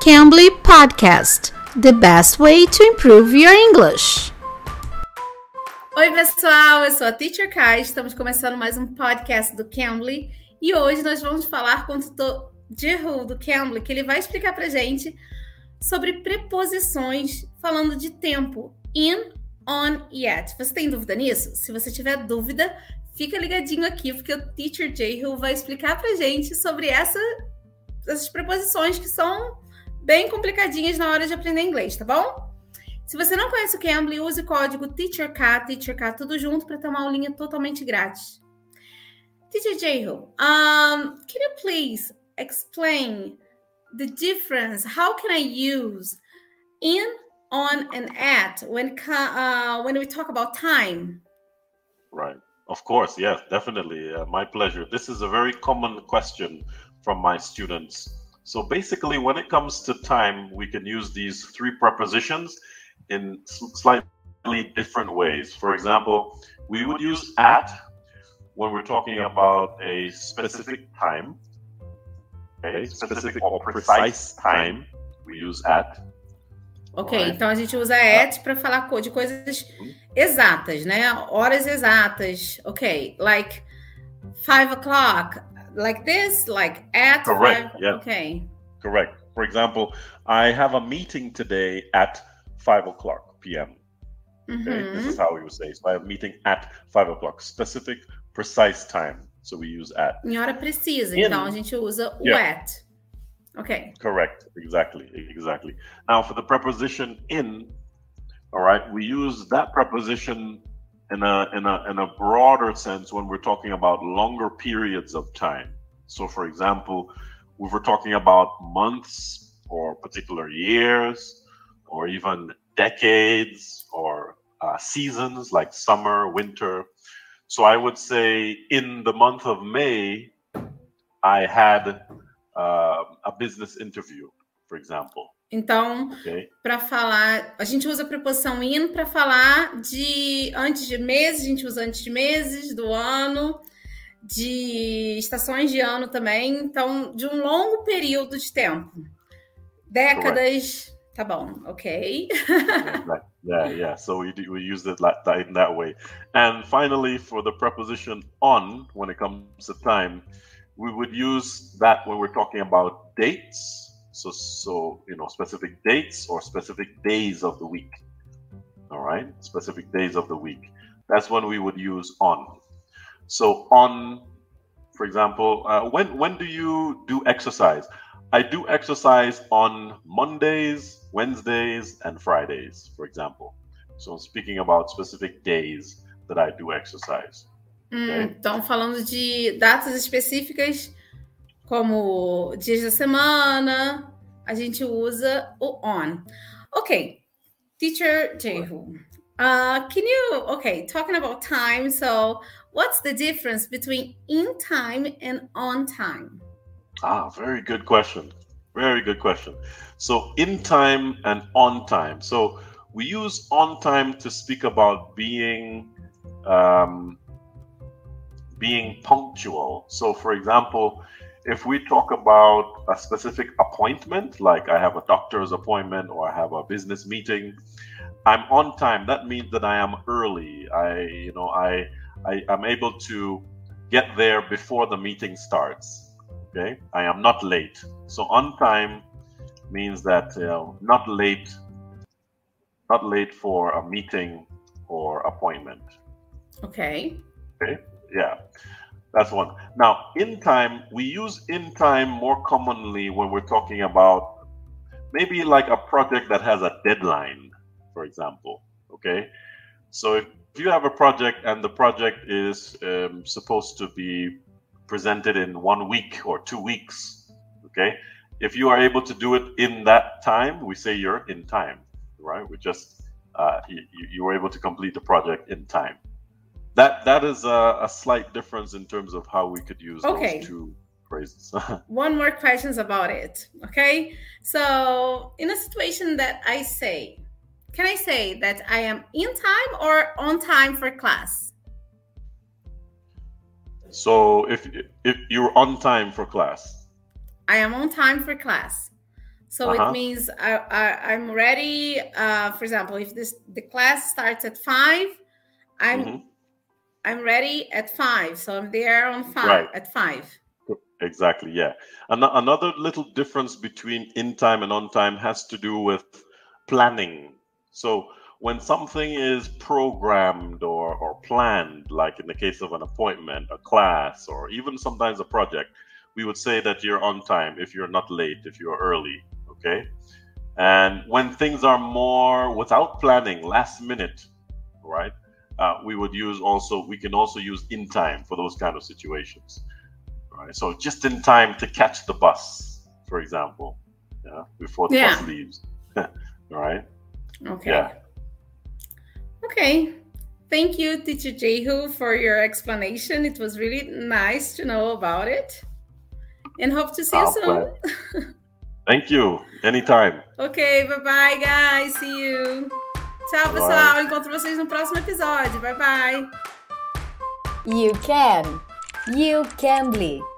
Cambly Podcast The best way to improve your English. Oi, pessoal, eu sou a Teacher Kai. Estamos começando mais um podcast do Cambly e hoje nós vamos falar com o tutor Jehu do Cambly, que ele vai explicar pra gente sobre preposições falando de tempo in, on e at. Você tem dúvida nisso? Se você tiver dúvida, fica ligadinho aqui, porque o Teacher Jehu vai explicar pra gente sobre essa, essas preposições que são bem complicadinhas na hora de aprender inglês, tá bom? Se você não conhece o Cambly, use o código TEACHERK, TEACHERK, tudo junto para ter uma aulinha totalmente grátis. Teacher Jehu, um, can you please explain the difference? How can I use in, on, and at when uh, when we talk about time? Right. Of course, yes, definitely. Uh, my pleasure. This is a very common question from my students. So basically, when it comes to time, we can use these three prepositions in slightly different ways. For example, we would use at when we're talking about a specific time, okay, specific or precise time. We use at. Ok, right. então a gente usa at para falar de coisas exatas, né? Horas exatas. Ok, like five o'clock like this, like at correct. Five? Yeah. Okay. Correct. For example, I have a meeting today at five o'clock p.m. Okay, mm-hmm. this is how we would say. So I have a meeting at five o'clock, specific, precise time. So we use at. Em hora precisa, In, então a gente usa o yeah. at. Okay. Correct. Exactly. Exactly. Now for the preposition in, all right, we use that preposition in a in a in a broader sense when we're talking about longer periods of time. So, for example, we were talking about months or particular years or even decades or uh, seasons like summer, winter. So, I would say in the month of May, I had uh, a business interview, for example. Então, okay. para falar, a gente usa a preposição in para falar de antes de meses, a gente usa antes de meses do ano, de estações de ano também, então de um longo período de tempo. Décadas, Correct. tá bom, ok. yeah, yeah. So we we use it like that in that way. And finally, for the preposition on, when it comes to time, we would use that when we're talking about dates. So, so you know, specific dates or specific days of the week. All right, specific days of the week. That's when we would use on. So on, for example, uh, when when do you do exercise? I do exercise on Mondays, Wednesdays, and Fridays, for example. So speaking about specific days that I do exercise. Okay? Hum, então, falando de datas específicas como dias da semana, a gente usa o on. Ok, teacher Jehu, uh, can you, okay, talking about time, so what's the difference between in time and on time? Ah, very good question. Very good question. So, in time and on time. So, we use on time to speak about being um, being punctual. So, for example, if we talk about a specific appointment, like I have a doctor's appointment or I have a business meeting, I'm on time. That means that I am early. I, you know, I, I am able to get there before the meeting starts. Okay, I am not late. So on time means that you know, not late, not late for a meeting or appointment. Okay. Okay. Yeah. That's one. Now, in time, we use in time more commonly when we're talking about maybe like a project that has a deadline, for example. Okay. So if you have a project and the project is um, supposed to be presented in one week or two weeks, okay, if you are able to do it in that time, we say you're in time, right? We just uh, you, you were able to complete the project in time that that is a, a, slight difference in terms of how we could use okay. those two phrases. One more questions about it. Okay, so in a situation that I say, can I say that I am in time or on time for class? So if if you're on time for class, I am on time for class. So uh-huh. it means I, I, am ready. Uh, for example, if this the class starts at five, I'm mm-hmm. I'm ready at five. So I'm there on five right. at five. Exactly. Yeah. An- another little difference between in time and on time has to do with planning. So when something is programmed or, or planned, like in the case of an appointment, a class, or even sometimes a project, we would say that you're on time if you're not late, if you're early. Okay. And when things are more without planning, last minute, right? Uh, we would use also, we can also use in time for those kind of situations. Right. So just in time to catch the bus, for example, yeah, before the yeah. bus leaves. right. Okay. Yeah. Okay. Thank you, Teacher Jehu, for your explanation. It was really nice to know about it and hope to see you soon. Thank you. Anytime. Ok, bye bye, guys. See you. Tchau, pessoal. Bye. Encontro vocês no próximo episódio. Bye bye. You can. You can be.